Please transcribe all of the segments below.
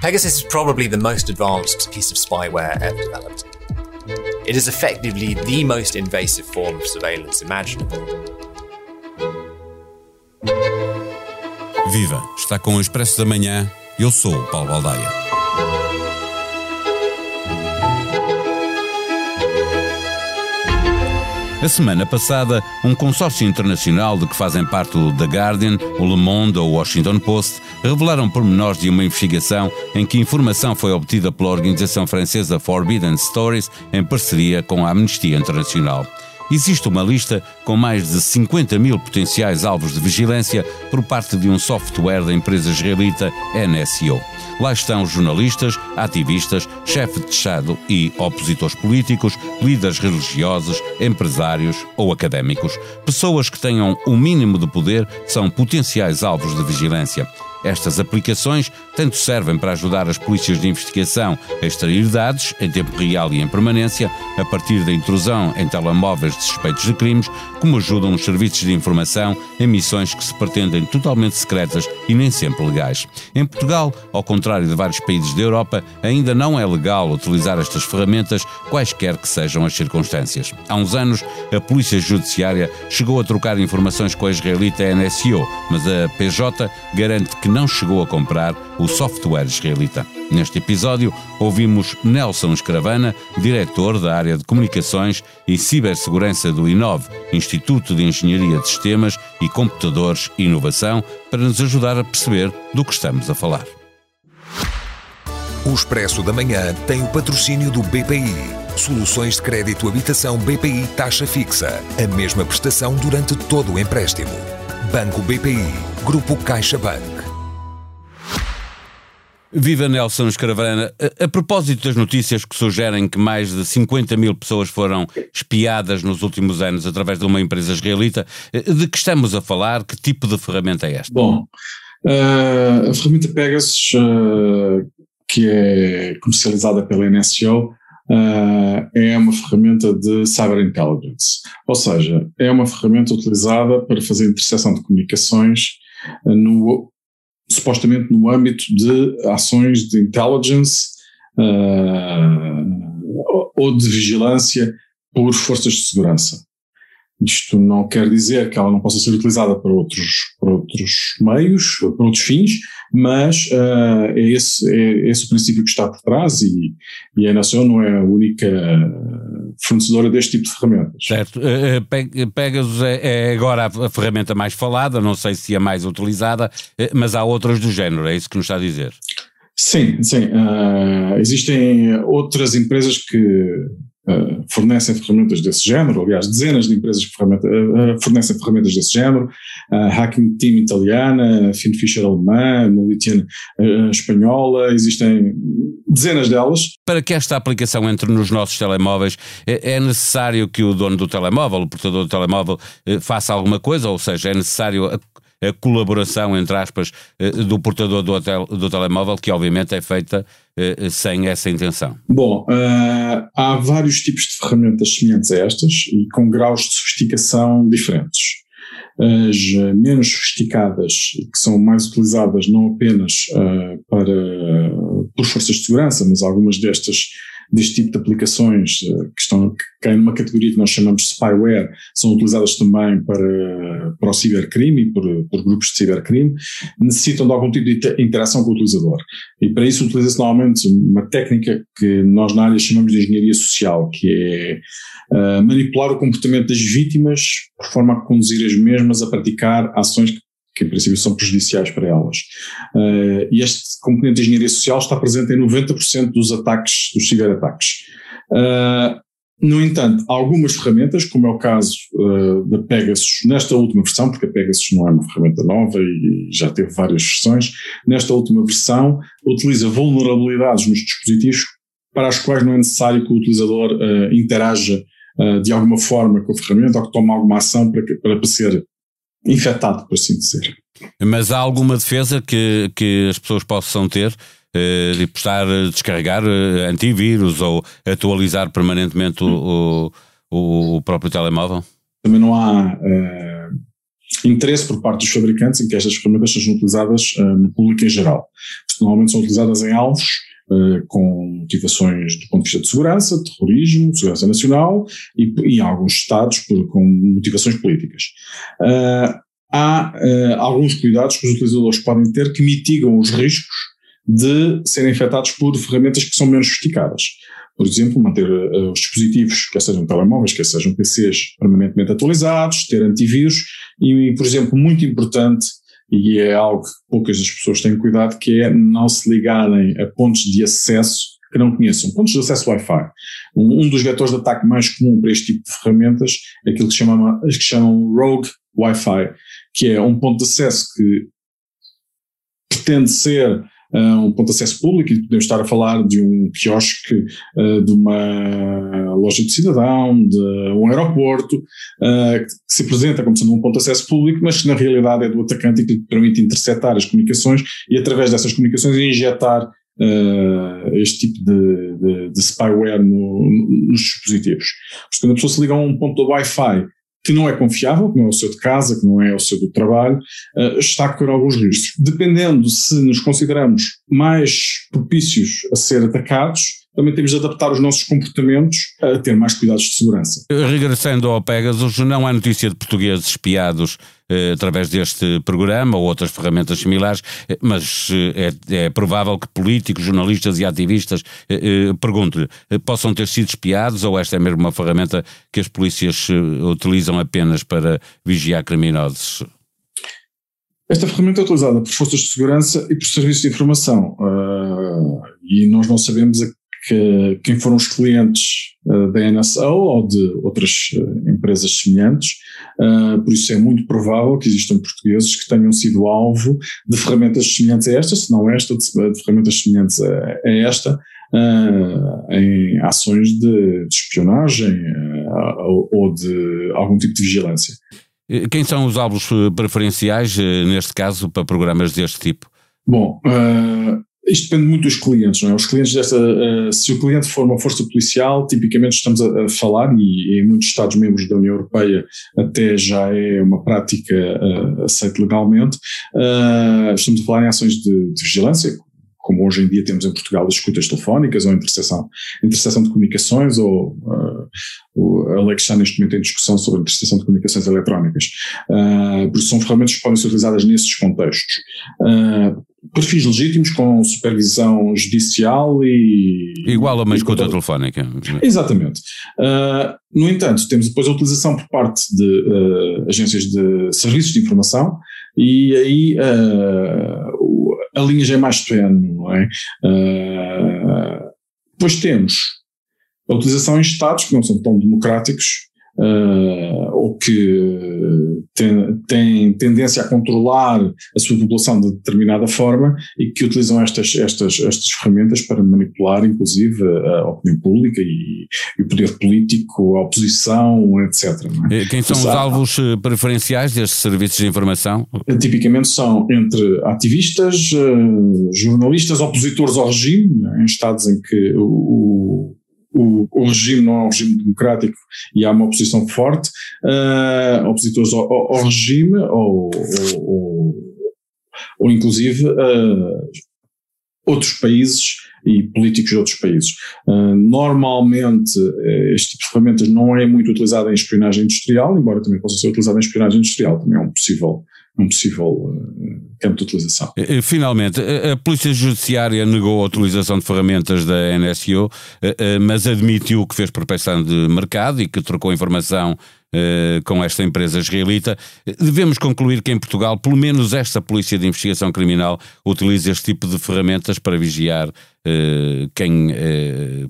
Pegasus is probably the most advanced piece of spyware ever developed. It is effectively the most invasive form of surveillance imaginable. Viva! Está com o Expresso da Manhã. Eu sou o Paulo Baldaia. A semana passada, um consórcio internacional de que fazem parte o The Guardian, o Le Monde ou o Washington Post revelaram pormenores de uma investigação em que informação foi obtida pela organização francesa Forbidden Stories em parceria com a Amnistia Internacional. Existe uma lista com mais de 50 mil potenciais alvos de vigilância por parte de um software da empresa israelita NSO. Lá estão jornalistas, ativistas, chefes de Estado e opositores políticos, líderes religiosos, empresários ou académicos. Pessoas que tenham o mínimo de poder são potenciais alvos de vigilância. Estas aplicações tanto servem para ajudar as polícias de investigação a extrair dados em tempo real e em permanência, a partir da intrusão em telemóveis de suspeitos de crimes, como ajudam os serviços de informação em missões que se pretendem totalmente secretas e nem sempre legais. Em Portugal, ao contrário de vários países da Europa, ainda não é legal utilizar estas ferramentas, quaisquer que sejam as circunstâncias. Há uns anos, a Polícia Judiciária chegou a trocar informações com a israelita NSO, mas a PJ garante que não chegou a comprar o software israelita. Neste episódio, ouvimos Nelson Escravana, diretor da área de comunicações e cibersegurança do INOV, Instituto de Engenharia de Sistemas e Computadores e Inovação, para nos ajudar a perceber do que estamos a falar. O Expresso da Manhã tem o patrocínio do BPI. Soluções de crédito habitação BPI taxa fixa. A mesma prestação durante todo o empréstimo. Banco BPI. Grupo CaixaBank. Viva Nelson Escravana. A, a, propósito das notícias que sugerem que mais de 50 mil pessoas foram espiadas nos últimos anos através de uma empresa israelita, de que estamos a falar? Que tipo de ferramenta é esta? Bom, uh, a ferramenta Pegasus, uh, que é comercializada pela NSO, uh, é uma ferramenta de Cyber Intelligence. Ou seja, é uma ferramenta utilizada para fazer interseção de comunicações no supostamente no âmbito de ações de intelligence uh, ou de vigilância por forças de segurança. Isto não quer dizer que ela não possa ser utilizada para outros, para outros meios, para outros fins, mas uh, é, esse, é esse o princípio que está por trás e, e a Nação não é a única fornecedora deste tipo de ferramentas. Certo. Eh, eh, Pegasus é, é agora a ferramenta mais falada, não sei se é mais utilizada, mas há outras do género, é isso que nos está a dizer? Sim, sim. Uh, existem outras empresas que uh, fornecem ferramentas desse género, aliás, dezenas de empresas que uh, fornecem ferramentas desse género, a Hacking Team italiana, a Finfisher alemã, a Molitian espanhola, existem dezenas delas. Para que esta aplicação entre nos nossos telemóveis, é, é necessário que o dono do telemóvel, o portador do telemóvel, faça alguma coisa, ou seja, é necessário a colaboração, entre aspas, eh, do portador do, hotel, do telemóvel, que obviamente é feita eh, sem essa intenção? Bom, uh, há vários tipos de ferramentas semelhantes a estas e com graus de sofisticação diferentes. As menos sofisticadas, que são mais utilizadas não apenas uh, para, por forças de segurança, mas algumas destas deste tipo de aplicações eh, que estão que caem numa categoria que nós chamamos de spyware, são utilizadas também para, para o cibercrime e por, por grupos de cibercrime, necessitam de algum tipo de interação com o utilizador. E para isso utiliza-se normalmente uma técnica que nós na área chamamos de engenharia social, que é uh, manipular o comportamento das vítimas por forma a conduzir as mesmas a praticar ações que que em princípio são prejudiciais para elas. Uh, e este componente de engenharia social está presente em 90% dos ataques, dos ciberataques. Uh, no entanto, algumas ferramentas, como é o caso uh, da Pegasus, nesta última versão, porque a Pegasus não é uma ferramenta nova e já teve várias versões, nesta última versão utiliza vulnerabilidades nos dispositivos para as quais não é necessário que o utilizador interaja de alguma forma com a ferramenta ou que tome alguma ação para, para ser infectado, por assim dizer. Mas há alguma defesa que, que as pessoas possam ter eh, de postar, descarregar eh, antivírus ou atualizar permanentemente o, o, o próprio telemóvel? Também não há uh, interesse por parte dos fabricantes em que estas ferramentas sejam utilizadas uh, no público em geral. Normalmente são utilizadas em alvos com motivações do ponto de vista de segurança, terrorismo, segurança nacional e, em alguns estados por, com motivações políticas. Uh, há alguns cuidados que os utilizadores podem ter que mitigam os riscos de serem afetados por ferramentas que são menos sofisticadas. Por exemplo, manter uh, os dispositivos, quer sejam telemóveis, quer sejam PCs, permanentemente atualizados, ter antivírus e, por exemplo, muito importante, e é algo que poucas das pessoas têm cuidado, que é não se ligarem a pontos de acesso que não conheçam. Pontos de acesso Wi-Fi. Um, um dos vetores de ataque mais comum para este tipo de ferramentas é aquilo que, chama, que chamam Rogue Wi-Fi, que é um ponto de acesso que pretende ser um ponto de acesso público e podemos estar a falar de um quiosque, uh, de uma loja de cidadão, de um aeroporto, uh, que se apresenta como sendo um ponto de acesso público, mas que na realidade é do atacante e que permite interceptar as comunicações e através dessas comunicações injetar Uh, este tipo de, de, de spyware no, nos dispositivos. Porque quando a pessoa se liga a um ponto de Wi-Fi que não é confiável, que não é o seu de casa, que não é o seu do trabalho, uh, está a correr alguns riscos. Dependendo se nos consideramos mais propícios a ser atacados, também temos de adaptar os nossos comportamentos a ter mais cuidados de segurança. Regressando ao Pegasus, não há notícia de portugueses espiados eh, através deste programa ou outras ferramentas similares, eh, mas eh, é, é, provável que políticos, jornalistas e ativistas, eh, pergunto-lhe, possam ter sido espiados ou esta é mesmo uma ferramenta que as polícias utilizam apenas para vigiar criminosos? Esta ferramenta é utilizada por forças de segurança e por serviços de informação. Uh, e nós não sabemos a que quem foram os clientes uh, da NSO ou de outras uh, empresas semelhantes, uh, por isso é muito provável que existam portugueses que tenham sido alvo de ferramentas semelhantes a esta, se não esta, de, de ferramentas semelhantes a, a esta, em ações de, de espionagem ou de algum tipo de vigilância. Quem são os alvos preferenciais, neste caso, para programas deste tipo? Bom, uh, isto depende muito dos clientes, não é? Os clientes desta, uh, se o cliente for uma força policial, tipicamente estamos a, a falar, e, em muitos Estados-membros da União Europeia até já é uma prática uh, aceita legalmente, uh, estamos a falar em ações de, de vigilância, como hoje em dia temos em Portugal as escutas telefónicas ou interseção, interseção de comunicações ou uh, a lei que está neste momento em discussão sobre a interseção de comunicações eletrónicas. Uh, por isso são ferramentas que podem ser utilizadas nesses contextos. Uh, perfis legítimos com supervisão judicial e. Igual a uma escuta telefónica. Exatamente. Uh, no entanto, temos depois a utilização por parte de uh, agências de serviços de informação e aí uh, a linha já é mais tenue, não é? depois temos a utilização em Estados que não são tão democráticos uh, ou que tem, tem, tendência a controlar a sua população de determinada forma e que utilizam estas, estas, estas ferramentas para manipular, inclusive, a opinião pública e, e o poder político, a oposição, etc. É? Quem são os alvos eh, preferenciais destes serviços de informação? Tipicamente são entre ativistas, jornalistas, opositores ao regime, é? em estados em que o, o, o, regime não é um regime democrático e há uma oposição forte, uh, opositores ao, ao, regime ou, ou, ou, inclusive uh, outros países e políticos de outros países. Uh, normalmente este tipo de ferramentas não é muito utilizado em espionagem industrial, embora também possa ser utilizado em espionagem industrial, também é um possível um possível uh, campo de utilização. Eh, eh, finalmente, a Polícia Judiciária negou a utilização de ferramentas da NSU, mas admitiu que fez prospecção de mercado e que trocou informação com esta empresa israelita. Devemos concluir que em Portugal, pelo menos esta Polícia de Investigação Criminal utiliza este tipo de ferramentas para vigiar quem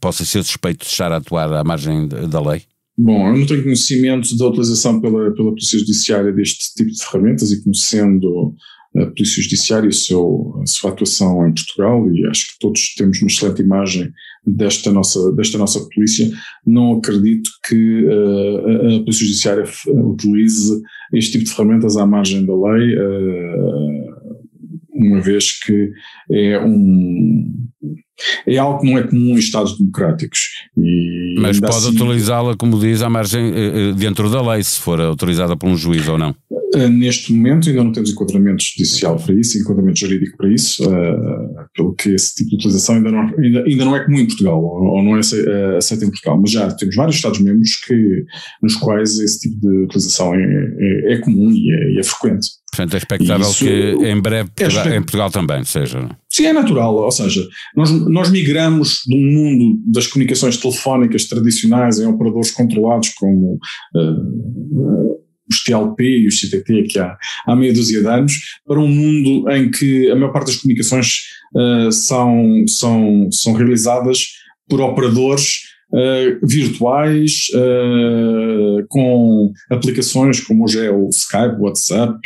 possa ser suspeito de estar a atuar à margem da lei? Bom, eu não tenho conhecimento da utilização pela, pela Polícia Judiciária deste tipo de ferramentas e conhecendo a Polícia Judiciária e a sua atuação em Portugal, e acho que todos temos uma excelente imagem desta nossa, desta nossa polícia, não acredito que uh, a Polícia Judiciária utilize este tipo de ferramentas à margem da lei, uh, uma vez que é um é algo que não é comum em Estados democráticos. E Mas pode assim, utilizá-la, como diz, à margem eh, eh, dentro da lei, se for autorizada por um juiz ou não. Uh, neste momento ainda não temos enquadramento judicial para isso, enquadramento jurídico para isso, uh, pelo que esse tipo de utilização ainda não, ainda, ainda não é comum em Portugal, ou, ou não é aceito em Portugal, mas já temos vários Estados-membros que, nos quais esse tipo de utilização é, é, é comum e é, é frequente. Portanto, é expectável Isso, que em breve é em Portugal também seja. Sim, é natural. Ou seja, nós, nós migramos do mundo das comunicações telefónicas tradicionais em operadores controlados como uh, os TLP e os CTT que há, há meia dúzia de anos, para um mundo em que a maior parte das comunicações uh, são, são, são realizadas por operadores uh, virtuais, uh, com aplicações como hoje é o Skype, o WhatsApp,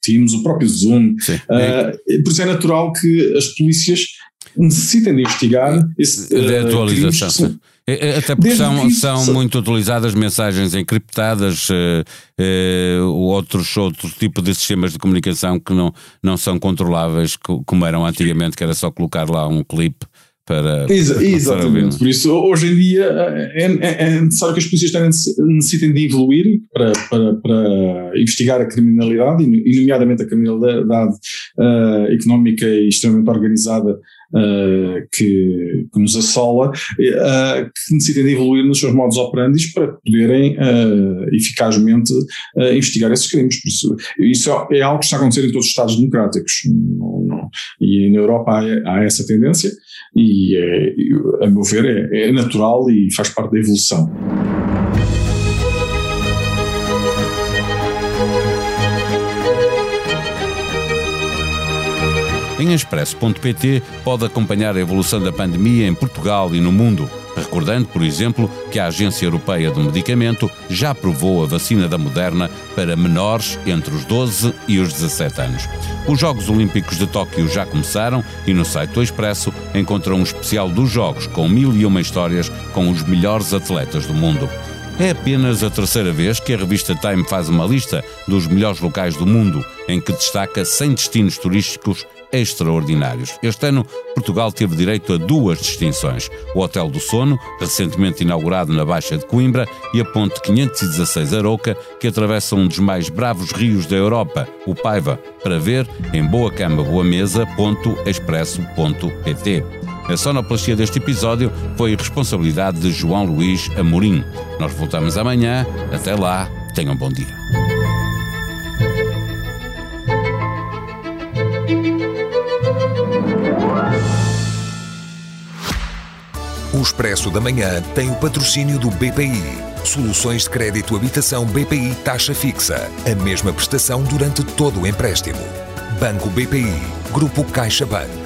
Teams, o próprio Zoom. Uh, por isso é natural que as polícias necessitem de investigar esse, de atualização. Até porque são, são muito utilizadas mensagens encriptadas, uh, uh, outros, outro tipo de sistemas de comunicação que não, não são controláveis, como eram antigamente, que era só colocar lá um clipe para. Exa exatamente. Por isso, hoje em dia é, é, é necessário que as polícias necessitem de evoluir para, para, para investigar a criminalidade, e, nomeadamente a criminalidade uh, económica e extremamente organizada Uh, que, que, nos assola, uh, que necessitem de evoluir nos seus modos operandi para poderem uh, eficazmente investigar esses crimes. Isso é, é, algo que está a acontecer em todos os Estados democráticos. Não, e na Europa há, há, essa tendência, e é, a meu ver é, é natural e faz parte da evolução. Em expresso.pt pode acompanhar a evolução da pandemia em Portugal e no mundo, recordando, por exemplo, que a Agência Europeia do Medicamento já aprovou a vacina da Moderna para menores entre os 12 e os 17 anos. Os Jogos Olímpicos de Tóquio já começaram e no site do Expresso encontram um especial dos Jogos com mil e uma histórias com os melhores atletas do mundo. É apenas a terceira vez que a revista Time faz uma lista dos melhores locais do mundo, em que destaca 100 destinos turísticos extraordinários. Este ano, Portugal teve direito a duas distinções: o Hotel do Sono, recentemente inaugurado na Baixa de Coimbra, e a Ponte 516 Aroca, que atravessa um dos mais bravos rios da Europa, o Paiva, para ver em boacamaboamesa.expresso.pt. A sonoplastia deste episódio foi responsabilidade de João Luís Amorim. Nós voltamos amanhã. Até lá, tenham um bom dia. O Expresso da Manhã tem o patrocínio do BPI. Soluções de crédito habitação BPI taxa fixa. A mesma prestação durante todo o empréstimo. Banco BPI. Grupo CaixaBank.